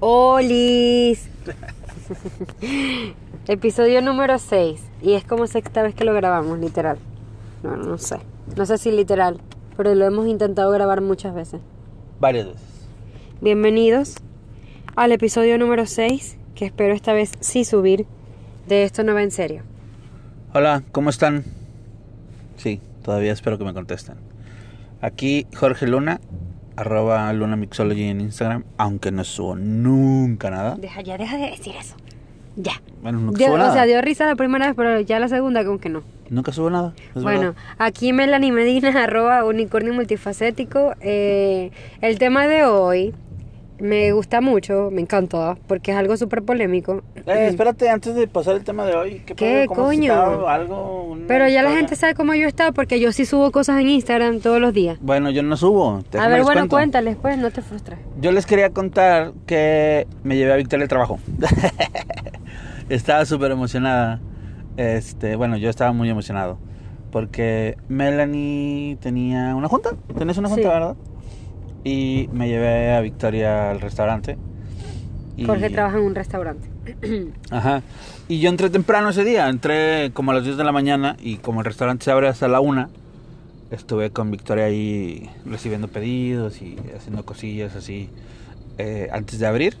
Olis. Episodio número 6. Y es como sexta vez que lo grabamos, literal. No, no sé. No sé si literal, pero lo hemos intentado grabar muchas veces. Varias veces. Bienvenidos al episodio número 6, que espero esta vez sí subir. De esto no va en serio. Hola, ¿cómo están? Sí, todavía espero que me contesten. Aquí Jorge Luna, arroba Luna Mixology en Instagram, aunque no subo nunca nada. Deja, ya deja de decir eso. Ya. Bueno, nunca Dio- subo o nada. sea, dio risa la primera vez, pero ya la segunda como que no. Nunca subo nada. Bueno, verdad. aquí Melanie Medina, arroba unicornio multifacético. Eh, el tema de hoy me gusta mucho, me encanta, porque es algo súper polémico. Eh, Eh, espérate, antes de pasar el tema de hoy, ¿qué, ¿Qué, coño? estado? ¿Algo? ¿Una pero ya la gente sabe cómo yo he estado, porque yo sí subo cosas en Instagram todos los días. Bueno, yo no subo. A ver, bueno, cuento. cuéntales, pues, no te frustres. Yo les quería contar que me llevé a Victoria al trabajo. estaba súper emocionada. Este, bueno, yo estaba muy emocionado. Porque Melanie tenía una junta. Tenés una junta, Sí. ¿verdad? Y me llevé a Victoria al restaurante. Y- Jorge trabaja en un restaurante. Ajá. Y yo entré temprano ese día. Entré como a las 10 de la mañana. Y como el restaurante se abre hasta la 1, estuve con Victoria ahí recibiendo pedidos y haciendo cosillas así eh, antes de abrir.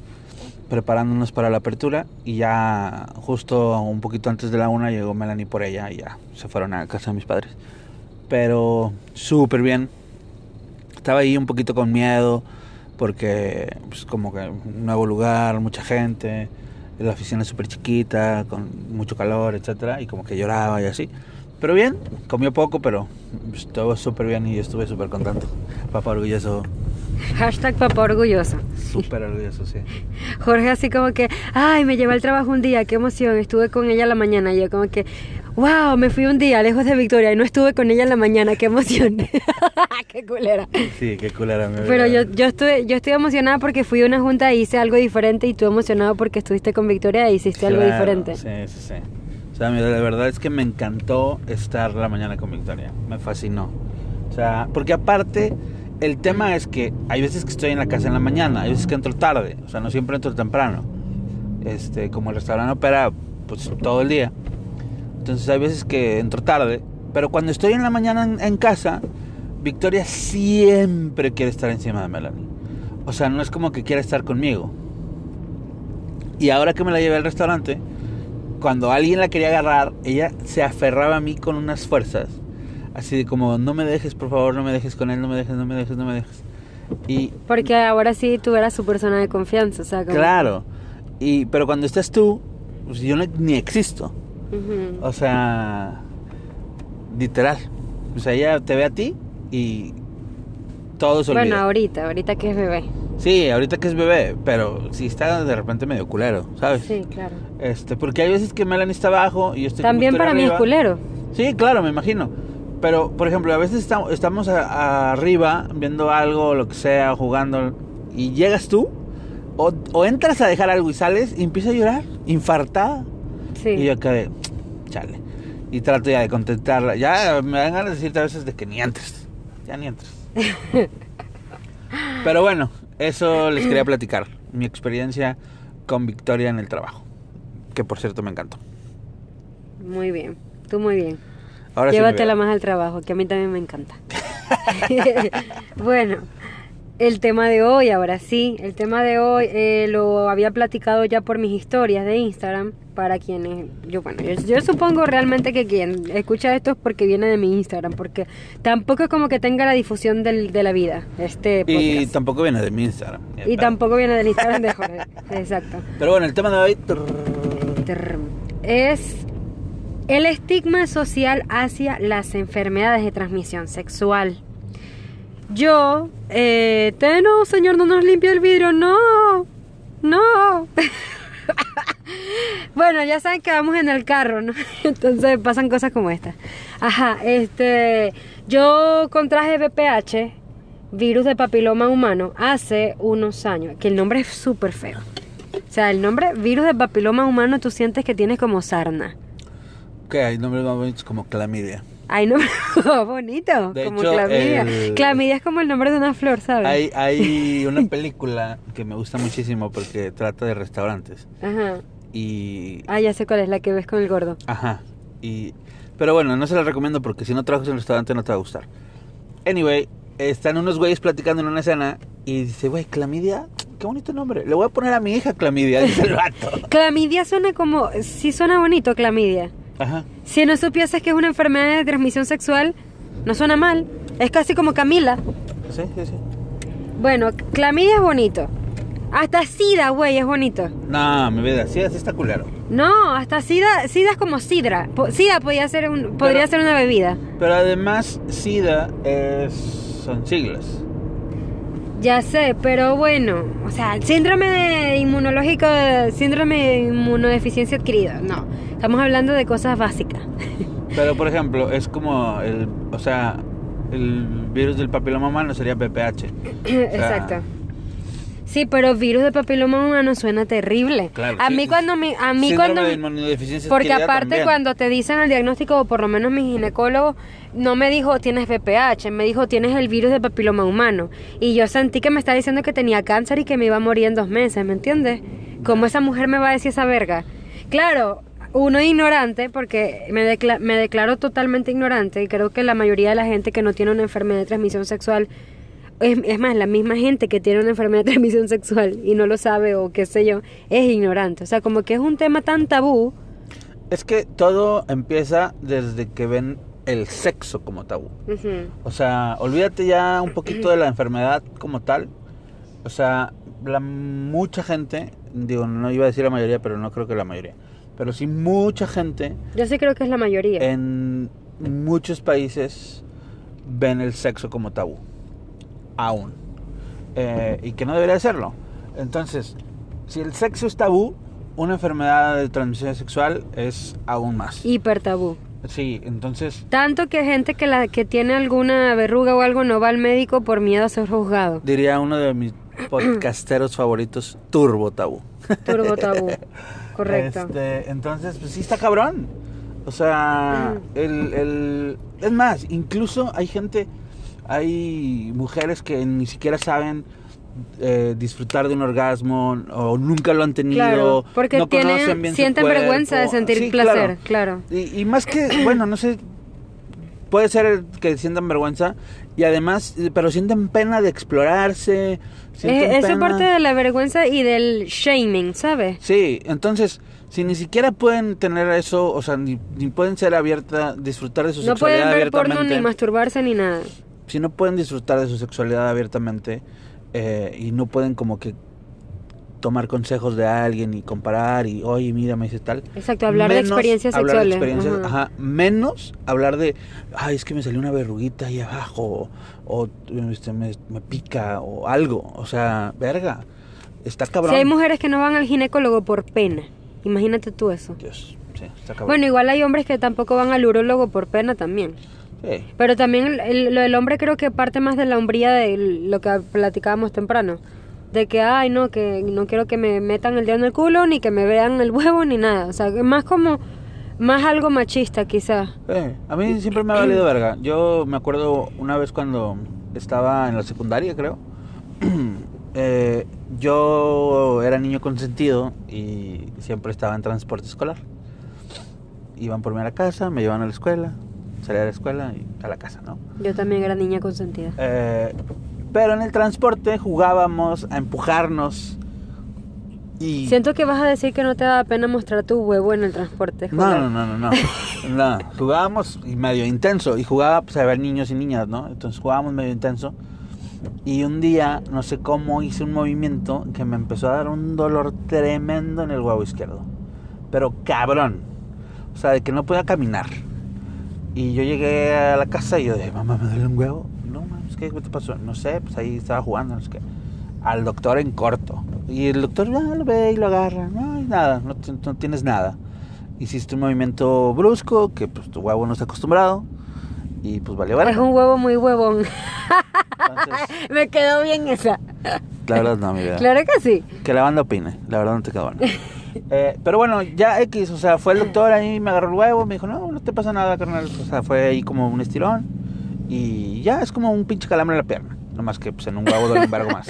Preparándonos para la apertura. Y ya justo un poquito antes de la 1 llegó Melanie por ella. Y ya se fueron a casa de mis padres. Pero súper bien. Estaba ahí un poquito con miedo. Porque pues como que un nuevo lugar, mucha gente la oficina súper chiquita, con mucho calor, etcétera, y como que lloraba y así. Pero bien, comió poco, pero estuvo súper bien y estuve súper contento. Papá orgulloso, Hashtag papá orgulloso. súper orgulloso, sí. Jorge así como que, ay, me llevé al trabajo un día, qué emoción, estuve con ella la mañana. Y yo como que, wow, me fui un día lejos de Victoria y no estuve con ella en la mañana, qué emoción. qué culera. Sí, qué culera me Pero yo, yo, estuve, yo estoy emocionada porque fui a una junta e hice algo diferente y tú emocionado porque estuviste con Victoria e hiciste algo diferente. Sí, sí, sí. O sea, mira, la verdad es que me encantó estar la mañana con Victoria. Me fascinó. O sea, porque aparte, el tema es que hay veces que estoy en la casa en la mañana, hay veces que entro tarde. O sea, no siempre entro temprano. Este, como el restaurante opera, pues todo el día. Entonces hay veces que entro tarde. Pero cuando estoy en la mañana en, en casa, Victoria siempre quiere estar encima de Melanie. O sea, no es como que quiera estar conmigo. Y ahora que me la llevé al restaurante, cuando alguien la quería agarrar, ella se aferraba a mí con unas fuerzas. Así de como, no me dejes, por favor, no me dejes con él, no me dejes, no me dejes, no me dejes. Y Porque ahora sí tú eras su persona de confianza, o sea, como... claro, y, pero cuando estás tú, pues yo no- ni existo. Ujú. O sea, literal. O sea, ella te ve a ti y todo se olvida. Bueno, ahorita, ahorita que es bebé. Sí, ahorita que es bebé, pero sí está de repente medio culero, ¿sabes? Sí, claro. Este, porque hay veces que Melanie está abajo y yo estoy También para mí es arriba. culero. Sí, claro, me imagino. Pero, por ejemplo, a veces estamos, arriba viendo algo, lo que sea, jugando, y llegas tú, o, o entras a dejar algo y sales y empieza a llorar, infartada. Sí. Y yo acá de, chale. Y trato ya de contentarla. Ya me dan ganas de decirte a veces de que ni entres. Ya ni entres. Pero bueno, eso les quería platicar. Mi experiencia con Victoria en el trabajo. Que por cierto me encantó. Muy bien, tú muy bien. Ahora Llévatela más al trabajo, que a mí también me encanta. bueno, el tema de hoy, ahora sí, el tema de hoy eh, lo había platicado ya por mis historias de Instagram, para quienes, yo bueno, yo, yo supongo realmente que quien escucha esto es porque viene de mi Instagram, porque tampoco es como que tenga la difusión del- de la vida, este Y tampoco viene de mi Instagram. Y tampoco viene del Instagram de Jorge, exacto. Pero bueno, el tema de hoy. Es el estigma social hacia las enfermedades de transmisión sexual. Yo, eh, te no, señor, no nos limpia el vidrio, no, no. bueno, ya saben que vamos en el carro, ¿no? Entonces pasan cosas como estas. Ajá, este, yo contraje VPH, virus de papiloma humano, hace unos años, que el nombre es súper feo. O sea, el nombre virus de papiloma humano tú sientes que tienes como sarna. Que hay nombres más bonitos como clamidia. Ay, no, bonito. De como hecho, clamidia. el- Clamidia es como el nombre de una flor, ¿sabes? Hay, hay una película que me gusta muchísimo porque trata de restaurantes. Ajá. Y. Ah, ya sé cuál es la que ves con el gordo. Ajá. Y. Pero bueno, no se la recomiendo porque si no trabajas en un restaurante no te va a gustar. Anyway, están unos güeyes platicando en una escena y dice, güey, clamidia, qué bonito nombre. Le voy a poner a mi hija clamidia, dice el vato. Clamidia suena como. Sí, suena bonito, clamidia. Ajá. Si no supieses que es una enfermedad de transmisión sexual, no suena mal. Es casi como Camila. Sí, sí, sí. Bueno, clamidia es bonito. Hasta sida, güey, es bonito. No, mi vida, sí, así está culero. No, hasta sida, sida es como sidra. Sida podría ser, un, podría Pero- ser una bebida. Pero además, SIDA es, son siglas. Ya sé, pero bueno, o sea, el síndrome de inmunológico, síndrome de inmunodeficiencia adquirida, no. Estamos hablando de cosas básicas. Pero por ejemplo, es como el, o sea, el virus del papiloma humano sería PPH. Exacto. Sí, pero virus de papiloma humano suena terrible. Claro, a sí. mí cuando me, a mí Síndrome cuando de porque aparte también. cuando te dicen el diagnóstico o por lo menos mi ginecólogo no me dijo tienes VPH, me dijo tienes el virus de papiloma humano y yo sentí que me estaba diciendo que tenía cáncer y que me iba a morir en dos meses, ¿me entiendes? ¿Cómo esa mujer me va a decir esa verga? Claro, uno ignorante porque me, decla- me declaro totalmente ignorante y creo que la mayoría de la gente que no tiene una enfermedad de transmisión sexual es, es más, la misma gente que tiene una enfermedad de transmisión sexual y no lo sabe o qué sé yo, es ignorante. O sea, como que es un tema tan tabú. Es que todo empieza desde que ven el sexo como tabú. O sea, olvídate ya un poquito de la enfermedad como tal. O sea, la mucha gente, digo, no iba a decir la mayoría, pero no creo que la mayoría. Pero sí mucha gente Yo sí creo que es la mayoría. en muchos países ven el sexo como tabú. Aún. Eh, y que no debería serlo. Entonces, si el sexo es tabú, una enfermedad de transmisión sexual es aún más. Hiper tabú. Sí, entonces Tanto que gente que la que tiene alguna verruga o algo no va al médico por miedo a ser juzgado. diría uno de mis podcasteros favoritos, turbo tabú. Turbo tabú. Correcto. Este, entonces, pues sí está cabrón. O sea, el, el- es más, incluso hay gente, hay mujeres que ni siquiera saben eh, disfrutar de un orgasmo o nunca lo han tenido. Claro, porque no conocen tienen, bien su sienten vergüenza de sentir Sí, placer, claro. Y, y más que, bueno, no sé, puede ser que sientan vergüenza y además, pero sienten pena de explorarse. Es, eso es pena- parte de la vergüenza y del shaming, ¿sabes? Sí, entonces, si ni siquiera pueden tener eso, o sea, ni, ni pueden ser abierta, disfrutar de su No pueden sexualidad ver porno abiertamente, ni masturbarse ni nada. si no pueden disfrutar de su sexualidad abiertamente eh, y no pueden como que tomar consejos de alguien y comparar y, oye, mira, me dice tal. Exacto, hablar de experiencias hablar de experiencias, ajá. ajá, menos hablar de, ay, es que me salió una verruguita ahí abajo, o, este, me, me pica, o algo. O sea, verga, está cabrón. Si hay mujeres que no van al ginecólogo por pena, imagínate tú eso. Dios, sí, está cabrón. Bueno, igual hay hombres que tampoco van al urólogo por pena también. Sí. Pero también el- el- lo del hombre creo que parte más de la hombría de lo que platicábamos temprano. De que, ay, no, que no quiero que me metan el dedo en el culo, ni que me vean el huevo, ni nada. O sea, más como, más algo machista quizás. Eh, a mí siempre me ha valido verga. Yo me acuerdo una vez cuando estaba en la secundaria, creo. eh, yo era niño consentido y siempre estaba en transporte escolar. Iban por mí a la casa, me llevaban a la escuela, salía de la escuela y a la casa, ¿no? Yo también era niña consentida. Eh, pero en el transporte jugábamos a empujarnos y... Siento que vas a decir que no te da pena mostrar tu huevo en el transporte. No, escolar. no, no, no, no. No, jugábamos y medio intenso. Y jugaba pues, a ver niños y niñas, ¿no? Entonces jugábamos medio intenso. Y un día, no sé cómo, hice un movimiento que me empezó a dar un dolor tremendo en el huevo izquierdo. Pero cabrón. O sea, de que no podía caminar. Y yo llegué a la casa y yo dije, mamá, ¿me duele un huevo? No, mames, ¿qué, ¿qué te pasó? No sé, pues ahí estaba jugando, no sé qué. Al doctor en corto. Y el doctor ya lo ve y lo agarra. No hay nada, no, no tienes nada. Hiciste un movimiento brusco que pues tu huevo no está acostumbrado. Y pues valió verga. Es un huevo muy huevón. Entonces, Me quedó bien esa. la verdad no, mi vida. Claro que sí. Que la banda opine, la verdad no te quedó bueno. Eh, pero bueno, ya X, o sea, fue el doctor ahí, me agarró el huevo, me dijo, no, no te pasa nada, carnal. O sea, fue ahí como un estirón. Y ya es como un pinche calambre en la pierna. Nomás que pues, en un huevo duele un vergo más.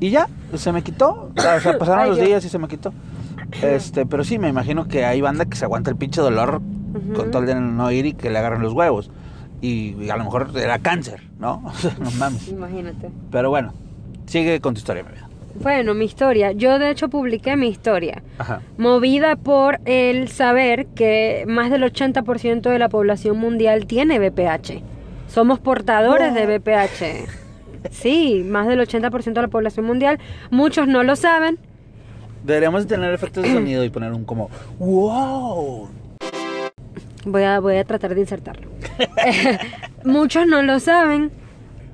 Y ya, se me quitó. O sea, pasaron Ay, los Dios. días y se me quitó. Este, pero sí, me imagino que hay banda que se aguanta el pinche dolor con todo el día en no ir y que le agarren los huevos. Y, y a lo mejor era cáncer, ¿no? O sea, no mames. Imagínate. Pero bueno, sigue con tu historia, mi vida. Bueno, mi historia. Yo de hecho publiqué mi historia. Ajá. Movida por el saber que más del 80% de la población mundial tiene BPH. Somos portadores de BPH. Sí, más del 80% de la población mundial. Muchos no lo saben. Deberíamos de tener efectos de sonido y poner un como ¡Wow! Voy a, voy a tratar de insertarlo. Muchos no lo saben.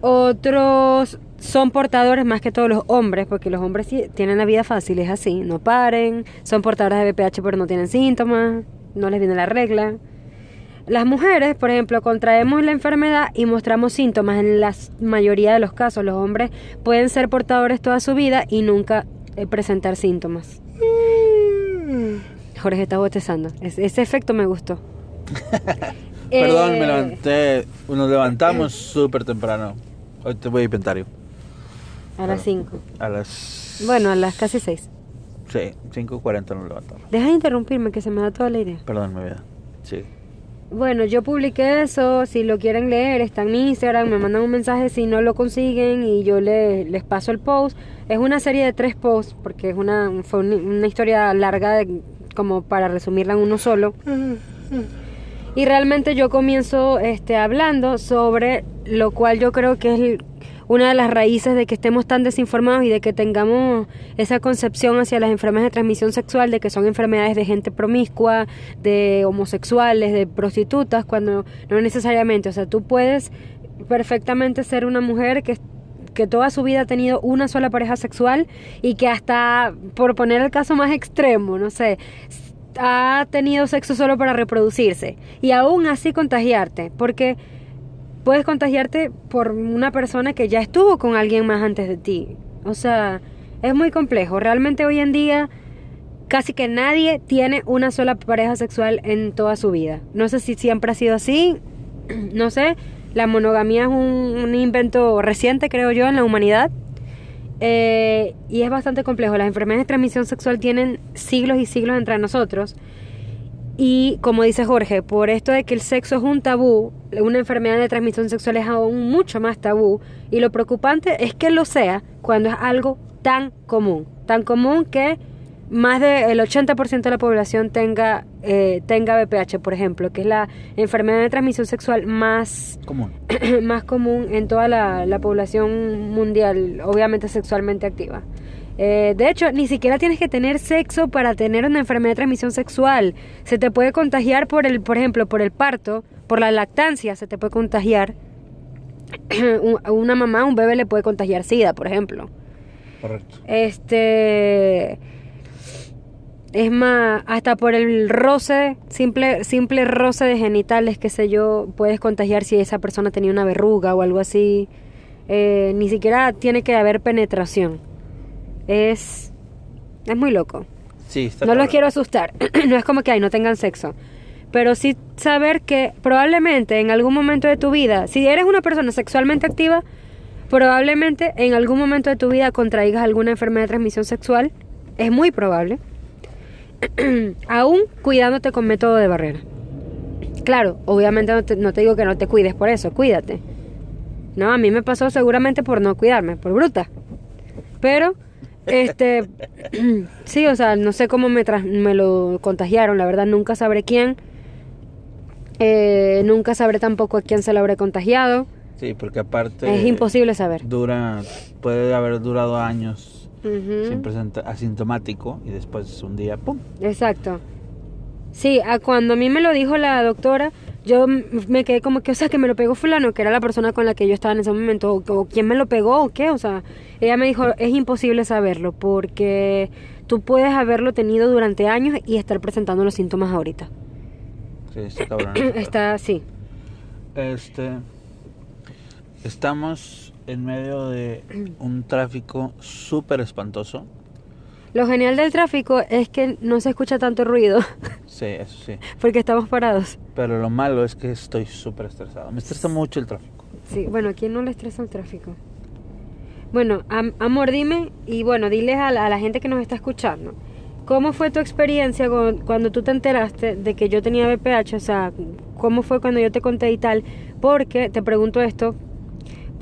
Otros son portadores más que todos los hombres, porque los hombres sí tienen la vida fácil, es así, no paren, son portadores de BPH pero no tienen síntomas, no les viene la regla. Las mujeres, por ejemplo, contraemos la enfermedad y mostramos síntomas en la mayoría de los casos. Los hombres pueden ser portadores toda su vida y nunca eh, presentar síntomas. Jorge está botezando. Es- ese efecto me gustó. Perdón, Eh, me levanté. Nos levantamos súper temprano. Hoy te voy a inventario. A las 5. A las. Bueno, a las casi 6. Sí, 5.40 nos levantamos. Deja de interrumpirme que se me da toda la idea. Perdón, mi vida. Sí. Bueno, yo publiqué eso, si lo quieren leer, está en mi Instagram, me mandan un mensaje si no lo consiguen y yo le- les paso el post. Es una serie de tres posts, porque es una, fue una, una historia larga de, como para resumirla en uno solo. Y realmente yo comienzo este, hablando sobre lo cual yo creo que es el- una de las raíces de que estemos tan desinformados y de que tengamos esa concepción hacia las enfermedades de transmisión sexual de que son enfermedades de gente promiscua, de homosexuales, de prostitutas, cuando no necesariamente. O sea, tú puedes perfectamente ser una mujer que que toda su vida ha tenido una sola pareja sexual y que hasta, por poner el caso más extremo, no sé, ha tenido sexo solo para reproducirse y aún así contagiarte, porque puedes contagiarte por una persona que ya estuvo con alguien más antes de ti. O sea, es muy complejo. Realmente hoy en día casi que nadie tiene una sola pareja sexual en toda su vida. No sé si siempre ha sido así, no sé. La monogamía es un, un invento reciente, creo yo, en la humanidad. Eh, y es bastante complejo. Las enfermedades de transmisión sexual tienen siglos y siglos entre nosotros. Y como dice Jorge, por esto de que el sexo es un tabú, una enfermedad de transmisión sexual es aún mucho más tabú. Y lo preocupante es que lo sea cuando es algo tan común. Tan común que más del 80% de la población tenga, eh, tenga BPH, por ejemplo, que es la enfermedad de transmisión sexual más Común. más común en toda la, la población mundial, obviamente sexualmente activa. Eh, de hecho, ni siquiera tienes que tener sexo para tener una enfermedad de transmisión sexual. Se te puede contagiar por el, por ejemplo, por el parto, por la lactancia, se te puede contagiar. Una mamá, un bebé le puede contagiar SIDA, por ejemplo. Correcto. Este es más, hasta por el roce, simple, simple roce de genitales, qué sé yo, puedes contagiar si esa persona tenía una verruga o algo así. Eh, ni siquiera tiene que haber penetración. Es, es muy loco. Sí, está No los quiero asustar. no es como que ay, no tengan sexo. Pero sí saber que probablemente en algún momento de tu vida, si eres una persona sexualmente activa, probablemente en algún momento de tu vida contraigas alguna enfermedad de transmisión sexual. Es muy probable. Aún cuidándote con método de barrera. Claro, obviamente no te, no te digo que no te cuides por eso, cuídate. No, a mí me pasó seguramente por no cuidarme, por bruta. Pero, este, sí, o sea, no sé cómo me, me lo contagiaron, la verdad nunca sabré quién. Eh, nunca sabré tampoco a quién se lo habré contagiado. Sí, porque aparte. es imposible saber. Dura. Puede haber durado años Sin presenta- asintomático y después un día, ¡pum! Exacto. Sí, a cuando a mí me lo dijo la doctora, yo me quedé como que, o sea, que me lo pegó fulano, que era la persona con la que yo estaba en ese momento, o, o quién me lo pegó o qué, o sea, ella me dijo, es imposible saberlo porque tú puedes haberlo tenido durante años y estar presentando los síntomas ahorita. Sí, está cabrón. está así. Este. Estamos en medio de un tráfico súper espantoso. Lo genial del tráfico es que no se escucha tanto ruido Sí, eso sí. porque estamos parados. Pero lo malo es que estoy súper estresado. Me estresa mucho el tráfico. Sí, bueno, ¿a quién no le estresa el tráfico? Bueno, am- amor, dime, y bueno, diles a la, a la gente que nos está escuchando, ¿cómo fue tu experiencia con- cuando tú te enteraste de que yo tenía BPH? O sea, ¿cómo fue cuando yo te conté y tal? Porque, te pregunto esto,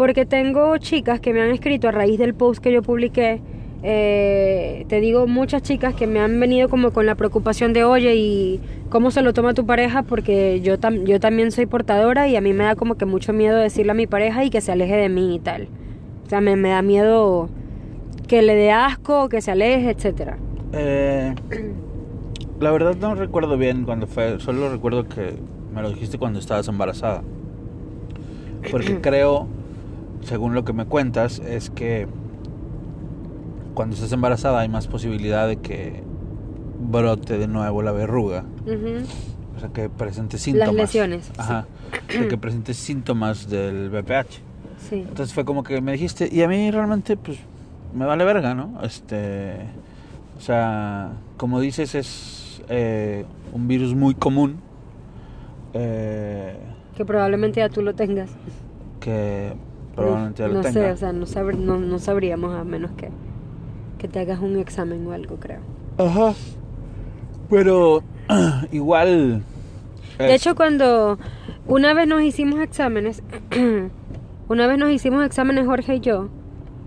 porque tengo chicas que me han escrito a raíz del post que yo publiqué, eh, te digo muchas chicas que me han venido como con la preocupación de, oye, ¿y cómo se lo toma tu pareja? Porque yo, tam- yo también soy portadora y a mí me da como que mucho miedo decirle a mi pareja y que se aleje de mí y tal. O sea, me, me da miedo que le dé asco, que se aleje, etcétera. Eh, la verdad no recuerdo bien cuando fue. Solo recuerdo que me lo dijiste cuando estabas embarazada. Porque creo, según lo que me cuentas, es que cuando estás embarazada hay más posibilidad de que brote de nuevo la verruga. O sea, que presente síntomas. lesiones, Ajá. De que presente síntomas del BPH. Sí. Entonces fue como que me dijiste, y a mí realmente, pues, me vale verga, ¿no? Este, o sea, como dices, es eh, un virus muy común eh, Que probablemente ya tú lo tengas. que probablemente ya lo no tenga. sé, o sea, no, sabr- no, no sabríamos a menos que, que te hagas un examen o algo, creo. Ajá. Pero igual. De es- hecho, cuando una vez nos hicimos exámenes, una vez nos hicimos exámenes Jorge y yo,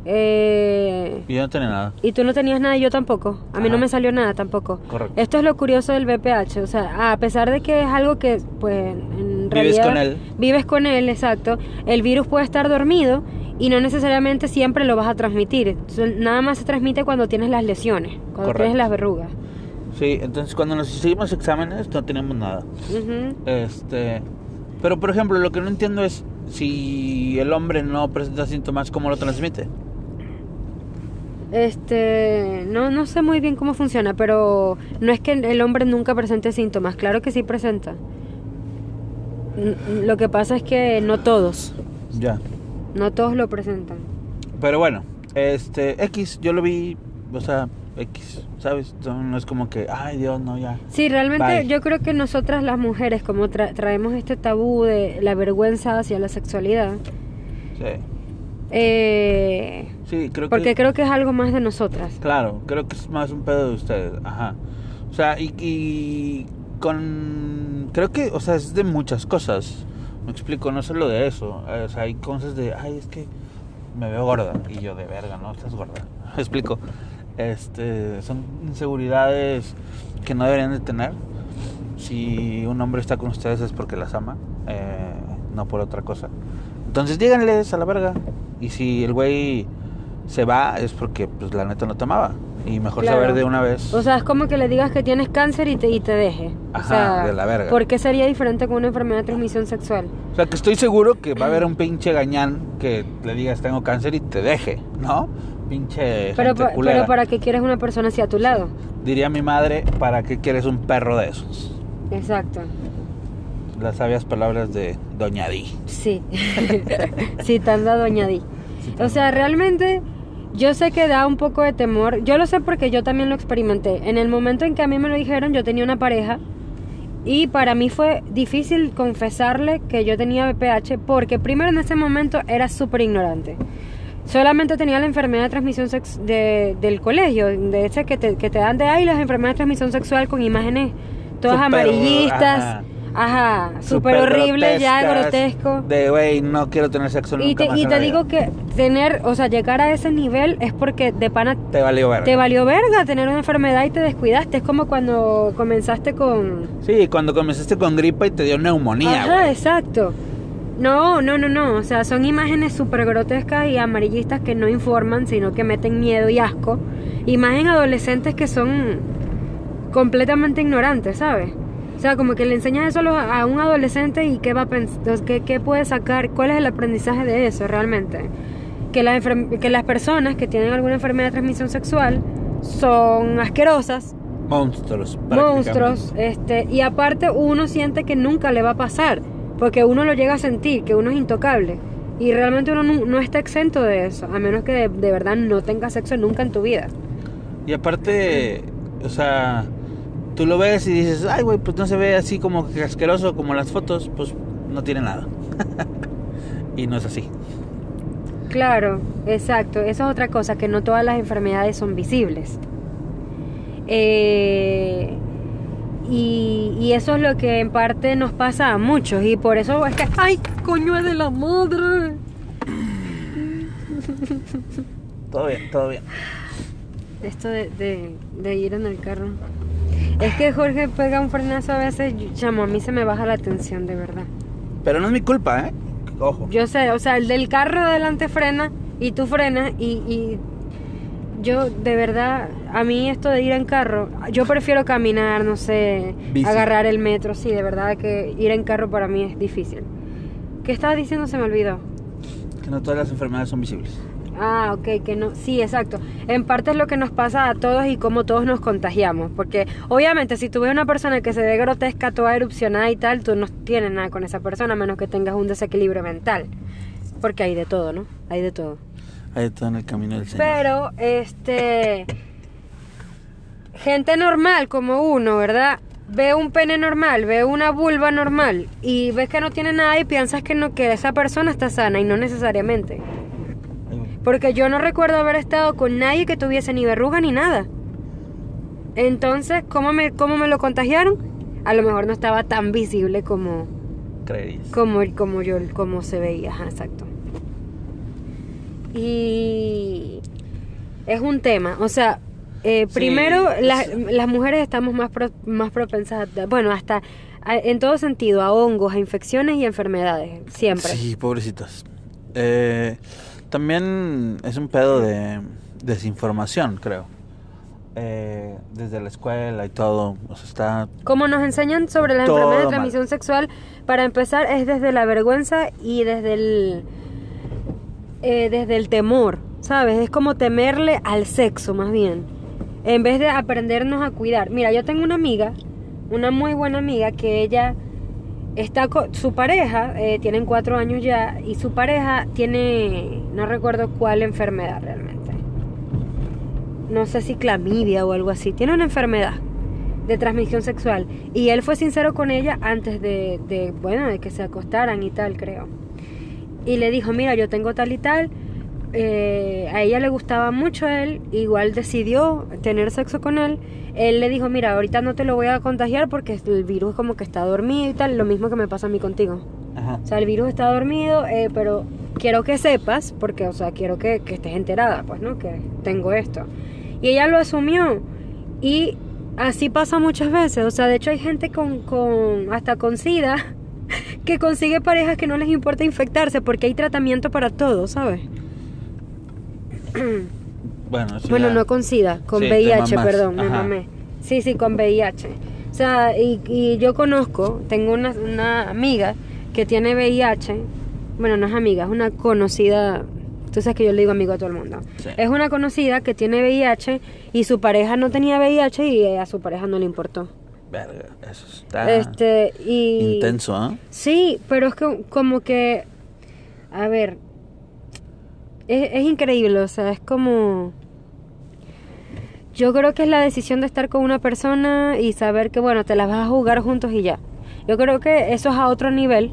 eh, yo no tenía nada. y tú no tenías nada y yo tampoco. A mí no Ajá. me salió nada tampoco. Correcto. Esto es lo curioso del BPH, o sea, a pesar de que es algo que, pues, en Vives realidad con él. vives con él, exacto. El virus puede estar dormido y no necesariamente siempre lo vas a transmitir. Nada más se transmite cuando tienes las lesiones, cuando Correcto. tienes las verrugas. Sí, entonces cuando nos hicimos exámenes no teníamos nada. Este, pero por ejemplo, lo que no entiendo es si el hombre no presenta síntomas, ¿cómo lo transmite? Este, no, no sé muy bien cómo funciona, pero no es que el hombre nunca presente síntomas, claro que sí presenta. Lo que pasa es que no todos, Ya. no todos lo presentan. Pero bueno, este, X, yo lo vi, o sea, X, ¿sabes? No no es como que, ay Dios, no, ya. Sí, realmente Bye. yo creo que nosotras las mujeres, como tra- traemos este tabú de la vergüenza hacia la sexualidad, Sí, eh, sí creo porque que... creo que es algo más de nosotras. Claro, creo que es más un pedo de ustedes, ajá. O sea, y, y Creo que, o sea, es de muchas cosas. Me explico, no solo de eso. eh, O sea, hay cosas de, ay, es que me veo gorda. Y yo, de verga, no, estás gorda. Me explico. Este, son inseguridades que no deberían de tener. Si un hombre está con ustedes es porque las ama, eh, no por otra cosa. Entonces díganles a la verga. Y si el güey se va es porque pues la neta no te amaba. Y mejor Claro. saber de una vez. O sea, es como que le digas que tienes cáncer y te, y te deje. o Ajá, sea, de la verga. ¿por qué sería diferente con una enfermedad de transmisión sexual? O sea, que estoy seguro que va a haber un pinche gañán que le digas tengo cáncer y te deje, ¿no? Pinche Pero, gente pero ¿para qué quieres una persona así a tu lado? Diría mi madre, ¿para qué quieres un perro de esos? Exacto. Las sabias palabras de Doña Di. Sí. Citando a Doña Di. O sea, realmente yo sé que da un poco de temor. Yo lo sé porque yo también lo experimenté. En el momento en que a mí me lo dijeron, yo tenía una pareja. Y para mí fue difícil confesarle que yo tenía VPH porque primero en ese momento era súper ignorante. Solamente tenía la enfermedad de transmisión sex de, del colegio, de ese que te, que te dan de ahí las enfermedades de transmisión sexual con imágenes todas amarillistas. ajá. Ajá, súper horrible, ya grotesco. De, güey, no quiero tener sexo nunca Y te, más y en te la digo vida. que tener, o sea, llegar a ese nivel es porque de pana Te valió verga. te valió verga tener una enfermedad y te descuidaste. Es como cuando comenzaste con... Sí, cuando comenzaste con gripa y te dio neumonía, Ajá, güey. exacto. No, no, no, no. O sea, son imágenes súper grotescas y amarillistas que no informan, sino que meten miedo y asco. Y más en adolescentes que son completamente ignorantes, ¿sabes? O sea, como que le enseñas eso a un adolescente y qué va a pensar, qué, qué puede sacar, cuál es el aprendizaje de eso realmente. Que, las enfer- que las personas que tienen alguna enfermedad de transmisión sexual son asquerosas, Monstruos. monstruos, este, y aparte uno siente que nunca le va a pasar, porque uno lo llega a sentir, que uno es intocable. Y realmente uno no, no está exento de eso, a menos que de, de verdad no tengas sexo nunca en tu vida. Y aparte, o sea, tú lo ves y dices, ay, güey, pues no se ve así como que asqueroso como las fotos, pues no tiene nada. y no es así. Claro, exacto. Esa es otra cosa, que no todas las enfermedades son visibles. Eh, y, y eso es lo que en parte nos pasa a muchos. Y por eso es que, ¡ay, coño es de la madre! Todo bien, todo bien. Esto de, de, de ir en el carro. Es que Jorge pega un frenazo a veces, chamo, a mí se me baja la tensión, de verdad. Pero no es mi culpa, ¿eh? Ojo. Yo sé, o sea, el del carro de adelante frena y tú frenas y, y yo de verdad, a mí esto de ir en carro, yo prefiero caminar, no sé, Bici. agarrar el metro, sí, de verdad que ir en carro para mí es difícil. ¿Qué estabas diciendo? Se me olvidó. Que no todas las enfermedades son visibles. Ah, ok, que no, sí, exacto. En parte es lo que nos pasa a todos y cómo todos nos contagiamos. Porque obviamente si tú ves una persona que se ve grotesca, toda erupcionada y tal, tú no tienes nada con esa persona a menos que tengas un desequilibrio mental. Porque hay de todo, ¿no? Hay de todo. Ahí está en el camino del Señor. Pero, este. Gente normal como uno, ¿verdad? Ve un pene normal, ve una vulva normal y ves que no tiene nada y piensas que no que esa persona está sana y no necesariamente. Porque yo no recuerdo haber estado con nadie que tuviese ni verruga ni nada. Entonces, ¿cómo me, cómo me lo contagiaron? A lo mejor no estaba tan visible como, Creerías. como, como yo, como se veía, ajá, exacto. Y es un tema, o sea, eh, Sí, primero la- sí. las mujeres estamos más, pro- más propensas, a- bueno, hasta a- en todo sentido, a hongos, a infecciones y enfermedades, siempre. Sí, pobrecitas. Eh, también es un pedo de desinformación, creo. Eh, desde la escuela y todo. O sea, está. Como nos enseñan sobre las Todo enfermedades de mal. transmisión sexual, para empezar es desde la vergüenza y desde el eh, desde el temor, ¿sabes? Es como temerle al sexo más bien, en vez de aprendernos a cuidar. Mira, yo tengo una amiga, una muy buena amiga, que ella está su pareja, eh, tienen cuatro años ya, y su pareja tiene, no recuerdo cuál enfermedad realmente. No sé si clamidia o algo así. Tiene una enfermedad de transmisión sexual. Y él fue sincero con ella antes de, de, bueno, de que se acostaran y tal, creo. Y le dijo, mira, yo tengo tal y tal. Eh, a ella le gustaba mucho él, igual decidió tener sexo con él. Él le dijo, mira, ahorita no te lo voy a contagiar porque el virus como que está dormido y tal, lo mismo que me pasa a mí contigo. Ajá. O sea, el virus está dormido, eh, pero quiero que sepas, porque, o sea, quiero que, que estés enterada, pues, ¿no? Que tengo esto. Y ella lo asumió. Y así pasa muchas veces. O sea, de hecho hay gente con, con hasta con SIDA que consigue parejas que no les importa infectarse porque hay tratamiento para todo, ¿sabes? Bueno, eso Bueno, no con SIDA, con Sí, VIH, perdón, me mamé. Sí, sí, con VIH. O sea, y, y yo conozco, tengo una, una amiga que tiene VIH. Bueno, no es amiga, es una conocida. Tú sabes que yo le digo amigo a todo el mundo. Sí. Es una conocida que tiene VIH y su pareja no tenía VIH y a su pareja no le importó. Verga, eso está este, y. intenso, ¿ah? Sí, pero es que como que, a ver, es, es increíble, o sea, es como... Yo creo que es la decisión de estar con una persona y saber que, bueno, te las vas a jugar juntos y ya. Yo creo que eso es a otro nivel,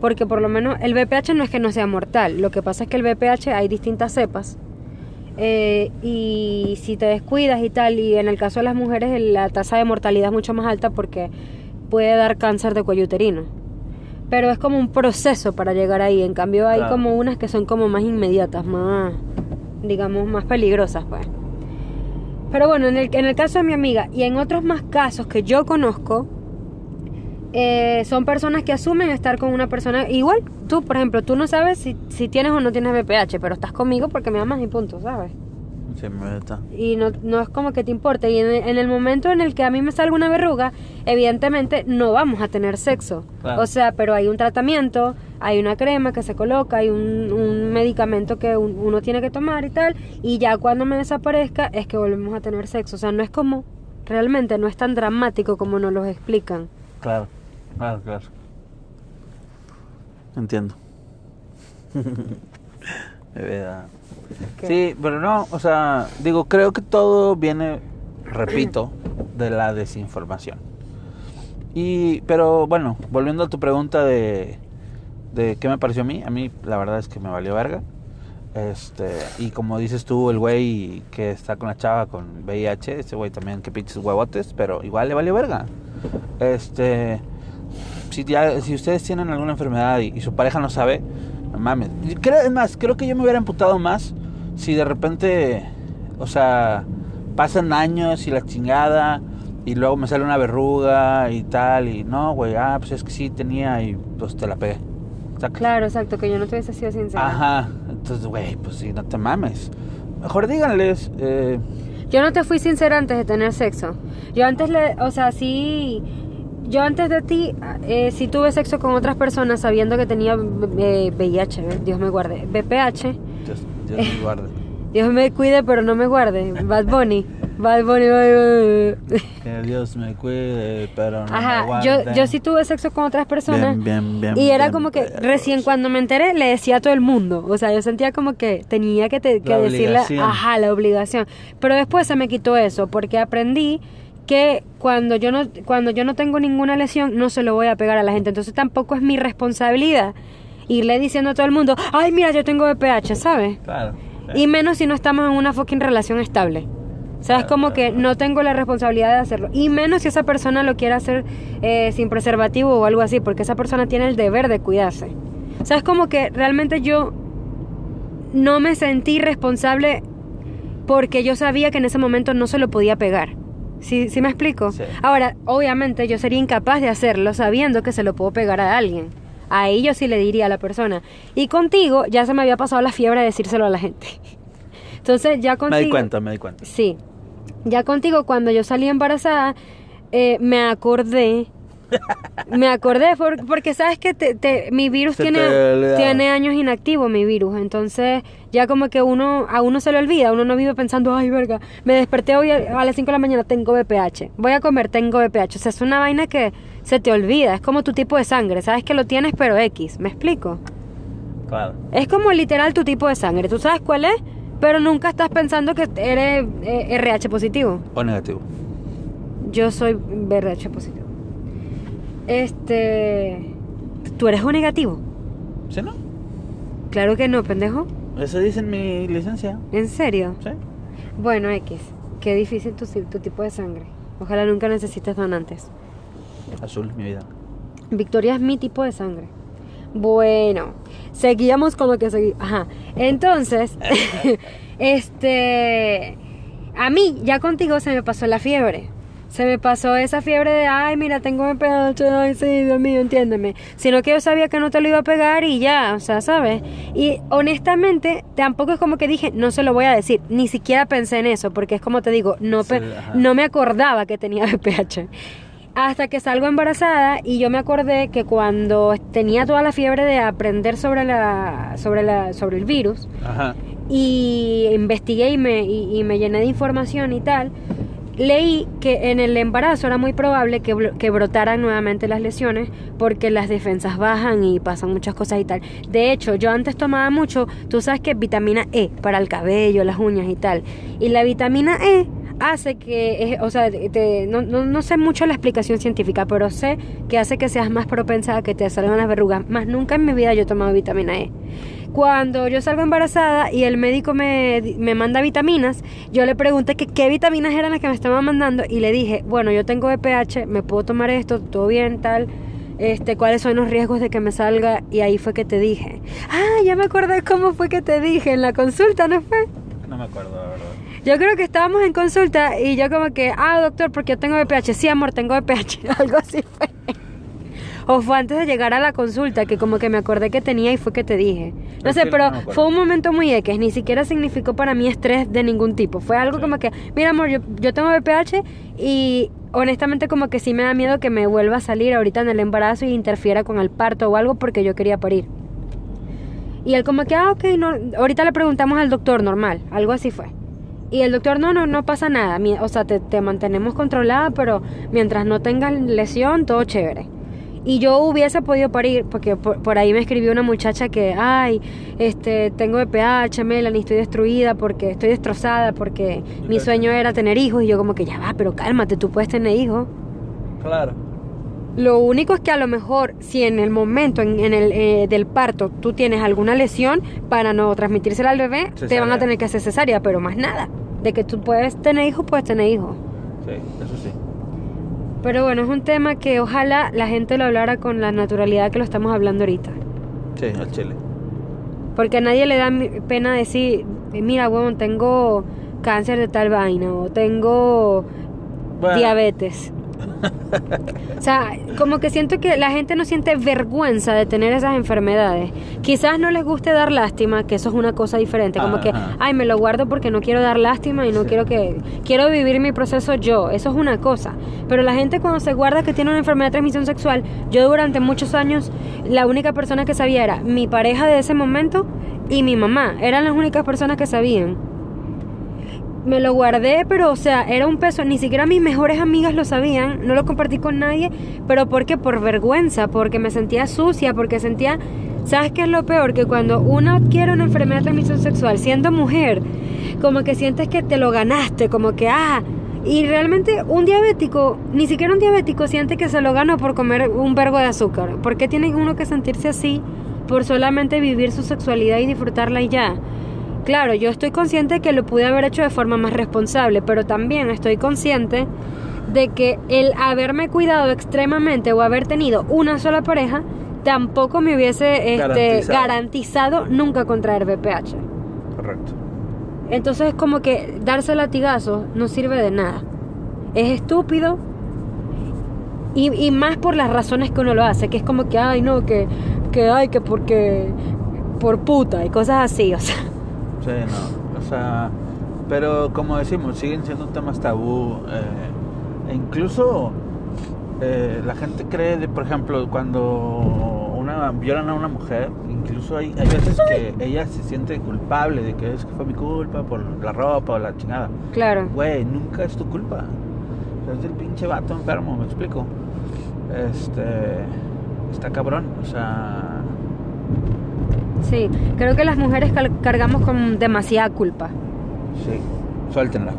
porque por lo menos el VPH no es que no sea mortal, lo que pasa es que el VPH hay distintas cepas. Eh, y si te descuidas y tal, y en el caso de las mujeres la tasa de mortalidad es mucho más alta porque puede dar cáncer de cuello uterino. Pero es como un proceso para llegar ahí. En cambio hay Claro. como unas que son como más inmediatas, más, digamos, más peligrosas, pues. Pero bueno, en el, en el caso de mi amiga y en otros más casos que yo conozco, eh, son personas que asumen estar con una persona igual. Tú, por ejemplo, tú no sabes si, si tienes o no tienes VPH, pero estás conmigo porque me amas y punto, ¿sabes? Sí, me está. y no, no es como que te importe. Y en, en el momento en el que a mí me salga una verruga, evidentemente no vamos a tener sexo. Claro. O sea, pero hay un tratamiento, hay una crema que se coloca, hay un, un medicamento que un- uno tiene que tomar y tal. Y ya cuando me desaparezca es que volvemos a tener sexo. O sea, no es como, realmente no es tan dramático como nos lo explican. Claro, claro, claro. Entiendo. Mi vida. ¿Qué? Sí, pero no, o sea, digo, creo que todo viene, repito, de la desinformación. Y, pero bueno, volviendo a tu pregunta de, de qué me pareció a mí, a mí la verdad es que me valió verga. Este, y como dices tú, el güey que está con la chava con VIH, ese güey también que pinches huevotes, pero igual le valió verga. Este, si, ya, si ustedes tienen alguna enfermedad y, y su pareja no sabe, no mames. Creo, es más, creo que yo me hubiera emputado más si de repente, o sea, pasan años y la chingada y luego me sale una verruga y tal y no, güey, ah, pues es que sí tenía y pues te la pegué. Saca. Claro, exacto, que yo no te hubiese sido sincera. Ajá, entonces, güey, pues sí, no te mames. Mejor díganles, eh, Yo no te fui sincera antes de tener sexo. Yo antes le, o sea, sí, yo antes de ti, eh, sí tuve sexo con otras personas sabiendo que tenía eh, VIH, ¿eh? Dios me guarde, BPH, Dios, Dios me guarde. Dios me cuide pero no me guarde, Bad Bunny, Bad Bunny, Bad Bunny. Que Dios me cuide, pero no me Ajá, guarde. yo, yo sí tuve sexo con otras personas. Bien, bien, bien, y era como que recién cuando me enteré le decía a todo el mundo. O sea, yo sentía como que tenía que, te- que decirle, ajá, la obligación. Pero después se me quitó eso porque aprendí que cuando yo no cuando yo no tengo ninguna lesión no se lo voy a pegar a la gente. Entonces tampoco es mi responsabilidad irle diciendo a todo el mundo, ay, mira, yo tengo VPH, ¿sabes? Claro. Y menos si no estamos en una fucking relación estable. O sea, es como que no tengo la responsabilidad de hacerlo. Y menos si esa persona lo quiere hacer eh, sin preservativo o algo así, porque esa persona tiene el deber de cuidarse. O sea, es como que realmente yo no me sentí responsable porque yo sabía que en ese momento no se lo podía pegar. ¿Sí, sí me explico? Sí. Ahora, obviamente yo sería incapaz de hacerlo sabiendo que se lo puedo pegar a alguien. Ahí yo sí le diría a la persona. Y contigo ya se me había pasado la fiebre de decírselo a la gente. Entonces ya contigo... Me di cuenta, me di cuenta. Sí. Ya contigo, cuando yo salí embarazada, eh, me acordé. Me acordé por- porque sabes que te- te- mi virus Se tiene, años inactivo, mi virus. Entonces, ya como que uno a uno se le olvida, uno no vive pensando, ay, verga, me desperté hoy a, a las 5 de la mañana, tengo VPH. Voy a comer, tengo VPH. O sea, es una vaina que se te olvida. Es como tu tipo de sangre. Sabes que lo tienes, pero X. ¿Me explico? Claro. Es como literal tu tipo de sangre. Tú sabes cuál es, pero nunca estás pensando que eres eh, RH positivo. O negativo. Yo soy RH positivo. Este. ¿Tú eres O negativo? ¿Sí, no? Claro que no, pendejo. Eso dice en mi licencia. ¿En serio? ¿Sí? Bueno, X. Qué difícil tu, tu tipo de sangre. Ojalá nunca necesites donantes. Azul, mi vida. Victoria es mi tipo de sangre. Bueno, seguíamos con lo que seguí. Ajá. Entonces, este. A mí, ya contigo se me pasó la fiebre. Se me pasó esa fiebre de, ay, mira, tengo VPH, ay, sí, Dios mío, entiéndeme. Sino que yo sabía que no te lo iba a pegar y ya, o sea, ¿sabes? Y honestamente, tampoco es como que dije, no se lo voy a decir. Ni siquiera pensé en eso, porque es como te digo, no, Sí, no me acordaba que tenía VPH. Hasta que salgo embarazada y yo me acordé que cuando tenía toda la fiebre de aprender sobre la sobre la sobre el virus Ajá. y investigué y me, y, y me llené de información y tal, leí que en el embarazo era muy probable que, que brotaran nuevamente las lesiones porque las defensas bajan y pasan muchas cosas y tal. De hecho, yo antes tomaba mucho, tú sabes que vitamina E para el cabello, las uñas y tal. Y la vitamina E hace que, o sea, no, no, no sé mucho la explicación científica, pero sé que hace que seas más propensa a que te salgan las verrugas. Más nunca en mi vida yo he tomado vitamina E. Cuando yo salgo embarazada y el médico me, me manda vitaminas, yo le pregunté que qué vitaminas eran las que me estaban mandando y le dije, bueno, yo tengo VPH, me puedo tomar esto, todo bien, tal, este, cuáles son los riesgos de que me salga y ahí fue que te dije. Ah, ya me acordé cómo fue que te dije en la consulta, ¿no fue? No me acuerdo, la verdad. Yo creo que estábamos en consulta y yo como que, ah, doctor, porque yo tengo VPH. Sí, amor, tengo VPH. Algo así fue. O fue antes de llegar a la consulta que como que me acordé que tenía y fue que te dije. No sé, pero no fue un momento muy X. Ni siquiera significó para mí estrés de ningún tipo. Fue algo Sí. como que, mira, amor, yo, yo tengo VPH y honestamente como que sí me da miedo que me vuelva a salir ahorita en el embarazo y interfiera con el parto o algo porque yo quería parir. Y él como que, ah, ok, no, ahorita le preguntamos al doctor normal, algo así fue. Y el doctor, no, no, no pasa nada, o sea, te, te mantenemos controlada, pero mientras no tengas lesión, todo chévere. Y yo hubiese podido parir, porque por, por ahí me escribió una muchacha que, ay, este, tengo BPH, Melanie, estoy destruida porque estoy destrozada, porque mi sueño era tener hijos, y yo como que ya va, pero cálmate, tú puedes tener hijos. Claro. Lo único es que a lo mejor si en el momento en, en el, eh, del parto tú tienes alguna lesión para no transmitírsela al bebé, te van a tener que hacer cesárea, pero más nada. De que tú puedes tener hijos, puedes tener hijos. Sí, eso sí. Pero bueno, es un tema que ojalá la gente lo hablara con la naturalidad que lo estamos hablando ahorita. Sí, al chile. Porque a nadie le da pena decir, mira, huevón, tengo cáncer de tal vaina o tengo Bueno, diabetes. O sea, como que siento que la gente no siente vergüenza de tener esas enfermedades. Quizás no les guste dar lástima, que eso es una cosa diferente. Como que, ay, me lo guardo porque no quiero dar lástima y no Sí. quiero que... Quiero vivir mi proceso yo. Eso es una cosa. Pero la gente cuando se guarda que tiene una enfermedad de transmisión sexual, yo durante muchos años, la única persona que sabía era mi pareja de ese momento y mi mamá. Eran las únicas personas que sabían me lo guardé, pero o sea, era un peso, ni siquiera mis mejores amigas lo sabían, no lo compartí con nadie, pero porque por vergüenza, porque me sentía sucia, porque sentía, ¿sabes qué es lo peor? Que cuando uno adquiere una enfermedad de transmisión sexual siendo mujer, como que sientes que te lo ganaste, como que ah, y realmente un diabético, ni siquiera un diabético siente que se lo ganó por comer un vergo de azúcar. ¿Por qué tiene uno que sentirse así por solamente vivir su sexualidad y disfrutarla y ya? Claro, yo estoy consciente que lo pude haber hecho de forma más responsable, pero también estoy consciente de que el haberme cuidado extremadamente o haber tenido una sola pareja tampoco me hubiese este, Garantizado. garantizado nunca contraer VPH. Correcto. Entonces es como que darse latigazos no sirve de nada. Es estúpido y, y más por las razones que uno lo hace, que es como que, ay, no, que, que, ay, que porque, por puta y cosas así, o sea. Sí, no. O sea, pero como decimos, siguen siendo temas tabú. eh, e incluso eh, la gente cree, de, por ejemplo, cuando una violan a una mujer, incluso hay, hay veces que ella se siente culpable de que es que fue mi culpa por la ropa o la chingada. Claro. Güey, nunca es tu culpa. Es del pinche vato enfermo, me explico. Este. Está cabrón, o sea. Sí, creo que las mujeres cargamos con demasiada culpa. Sí, suéltenla.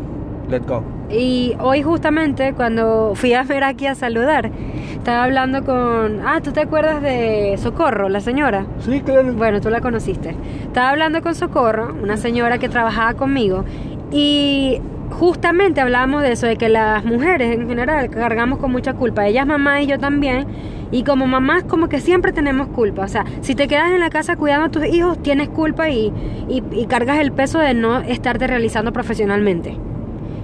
Let go. Y hoy justamente cuando fui a ver aquí a saludar, estaba hablando con... Ah, ¿tú te acuerdas de Socorro, la señora? Sí, claro. Bueno, tú la conociste. Estaba hablando con Socorro, una señora que trabajaba conmigo, y justamente hablábamos de eso, de que las mujeres en general cargamos con mucha culpa. Ella es mamá y yo también. Y como mamás como que siempre tenemos culpa. O sea, si te quedas en la casa cuidando a tus hijos, tienes culpa y, y, y cargas el peso de no estarte realizando profesionalmente.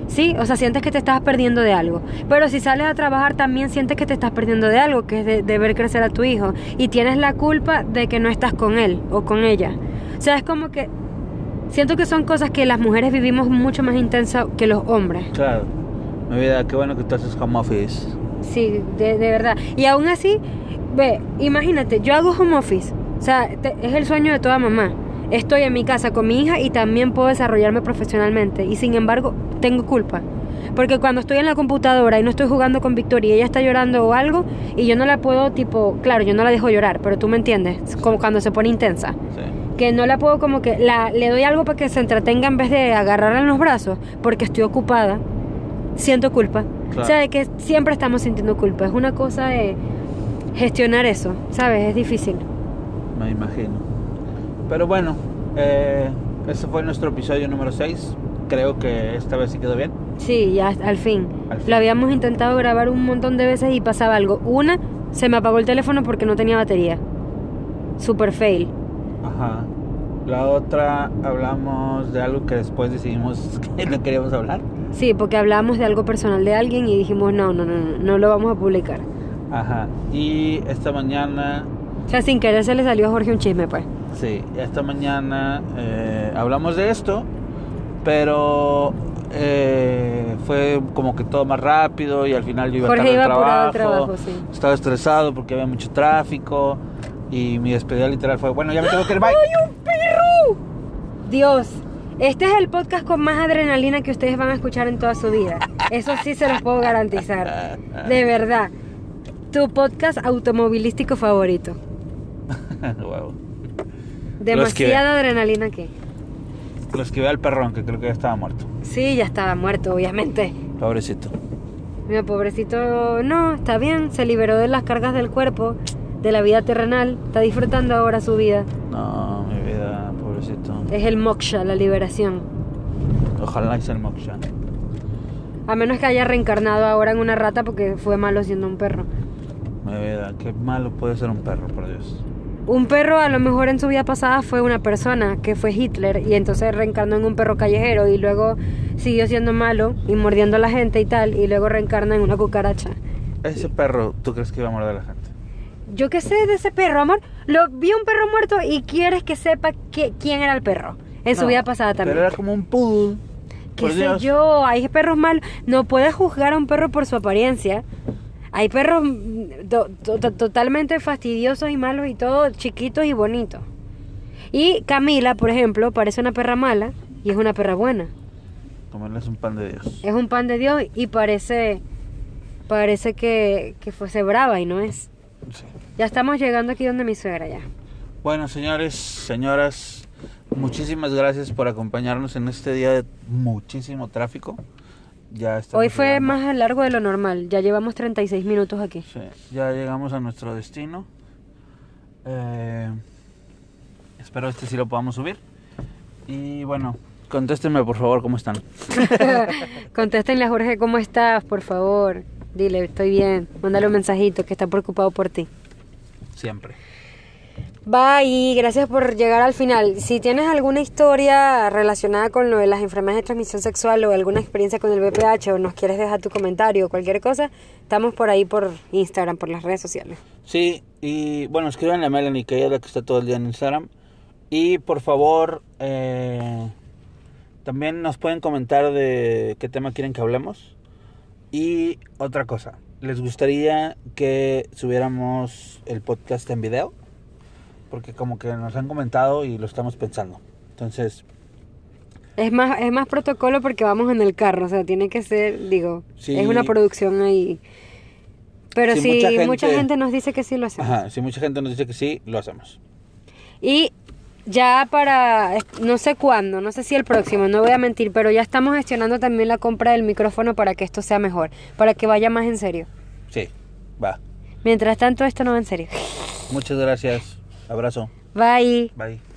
¿Sí? O sea, sientes que te estás perdiendo de algo. Pero si sales a trabajar también sientes que te estás perdiendo de algo, que es de, de ver crecer a tu hijo. Y tienes la culpa de que no estás con él o con ella. O sea, es como que siento que son cosas que las mujeres vivimos mucho más intensas que los hombres. Claro. Mi vida, qué bueno que tú haces home office. Sí, de, de verdad. Y aún así, ve, imagínate, yo hago home office. O sea, te- es el sueño de toda mamá. Estoy en mi casa con mi hija y también puedo desarrollarme profesionalmente. Y sin embargo, tengo culpa. Porque cuando estoy en la computadora y no estoy jugando con Victoria y ella está llorando o algo, y yo no la puedo, tipo, claro, yo no la dejo llorar, pero tú me entiendes, como cuando se pone intensa. Sí. Que no la puedo como que, la, le doy algo para que se entretenga en vez de agarrarla en los brazos, porque estoy ocupada. Siento culpa. Claro. O sea, de que siempre estamos sintiendo culpa. Es una cosa de gestionar eso, ¿sabes? Es difícil. Me imagino. Pero bueno, eh, ese fue nuestro episodio número 6. Creo que esta vez sí quedó bien. Sí, ya al fin. Al fin. Lo habíamos intentado grabar un montón de veces y pasaba algo. Una, se me apagó el teléfono porque no tenía batería. Super fail. Ajá. La otra hablamos de algo que después decidimos que no queríamos hablar. Sí, porque hablamos de algo personal de alguien y dijimos, no, no, no, no, no lo vamos a publicar. Ajá. Y esta mañana, O sea, sin querer se le salió a Jorge un chisme, pues. sí, esta mañana eh, hablamos de esto, pero eh, fue como que todo más rápido y al final yo iba Jorge tarde iba al apurado al trabajo. trabajo, sí. Estaba estresado porque había mucho tráfico y mi despedida literal fue, bueno, ya me tengo que ir, bye. Dios, este es el podcast con más adrenalina que ustedes van a escuchar en toda su vida. Eso sí se los puedo garantizar. De verdad. tu podcast automovilístico favorito. Wow. Demasiada adrenalina aquí. Lo esquivé al perrón, que creo que ya estaba muerto. Sí, ya estaba muerto, obviamente. Pobrecito. Mi pobrecito, no, está bien, se liberó de las cargas del cuerpo, de la vida terrenal, está disfrutando ahora su vida. No, mi vida, pobrecito. Es el moksha, la liberación. Ojalá hice el moksha. A menos que haya reencarnado ahora en una rata porque fue malo siendo un perro. Mi vida, qué malo puede ser un perro, por Dios. Un perro a lo mejor en su vida pasada fue una persona que fue Hitler y entonces reencarnó en un perro callejero y luego siguió siendo malo y mordiendo a la gente y tal y luego reencarna en una cucaracha. Ese perro, ¿tú crees que iba a morder a la gente? Yo qué sé de ese perro, amor. Lo vi un perro muerto y quieres que sepa que, quién era el perro en su vida pasada también. Pero era como un poodle. ¿Qué sé Dios. yo? Hay perros malos. No puedes juzgar a un perro por su apariencia. Hay perros mm, to- to- to- totalmente fastidiosos y malos y todo, chiquitos y bonitos. Y Camila, por ejemplo, parece una perra mala y es una perra buena. Comerles un pan de Dios. Es un pan de Dios y parece parece que, que fuese brava y no es. Sí. Ya estamos llegando aquí donde mi suegra ya. Bueno, señores, señoras, muchísimas gracias por acompañarnos en este día de muchísimo tráfico. Ya Hoy fue llegando. más largo de lo normal. Ya llevamos 36 minutos aquí. Sí, ya llegamos a nuestro destino. Eh, espero este sí lo podamos subir. Y bueno, contéstenme por favor cómo están. Contéstenle a Jorge cómo estás, por favor. Dile, estoy bien. Mándale un mensajito que está preocupado por ti. Siempre. Bye, gracias por llegar al final. Si tienes alguna historia relacionada con lo de las enfermedades de transmisión sexual o alguna experiencia con el BPH o nos quieres dejar tu comentario o cualquier cosa, estamos por ahí por Instagram, por las redes sociales. Sí, y bueno, escríbanle a Melanie, que ella es la que está todo el día en Instagram. Y por favor, eh, también nos pueden comentar de qué tema quieren que hablemos. Y otra cosa, ¿les gustaría que subiéramos el podcast en video? Porque como que nos han comentado y lo estamos pensando. Entonces, Es más, es más protocolo porque vamos en el carro, o sea, tiene que ser, digo, Sí. es una producción ahí. Pero si mucha mucha gente- gente, nos dice que sí lo hacemos. ajá, si mucha gente nos dice que sí, lo hacemos. Y ya para, no sé cuándo, no sé si el próximo, no voy a mentir, pero ya estamos gestionando también la compra del micrófono para que esto sea mejor, para que vaya más en serio. Sí, va. Mientras tanto, esto no va en serio. Muchas gracias. Abrazo. Bye. Bye.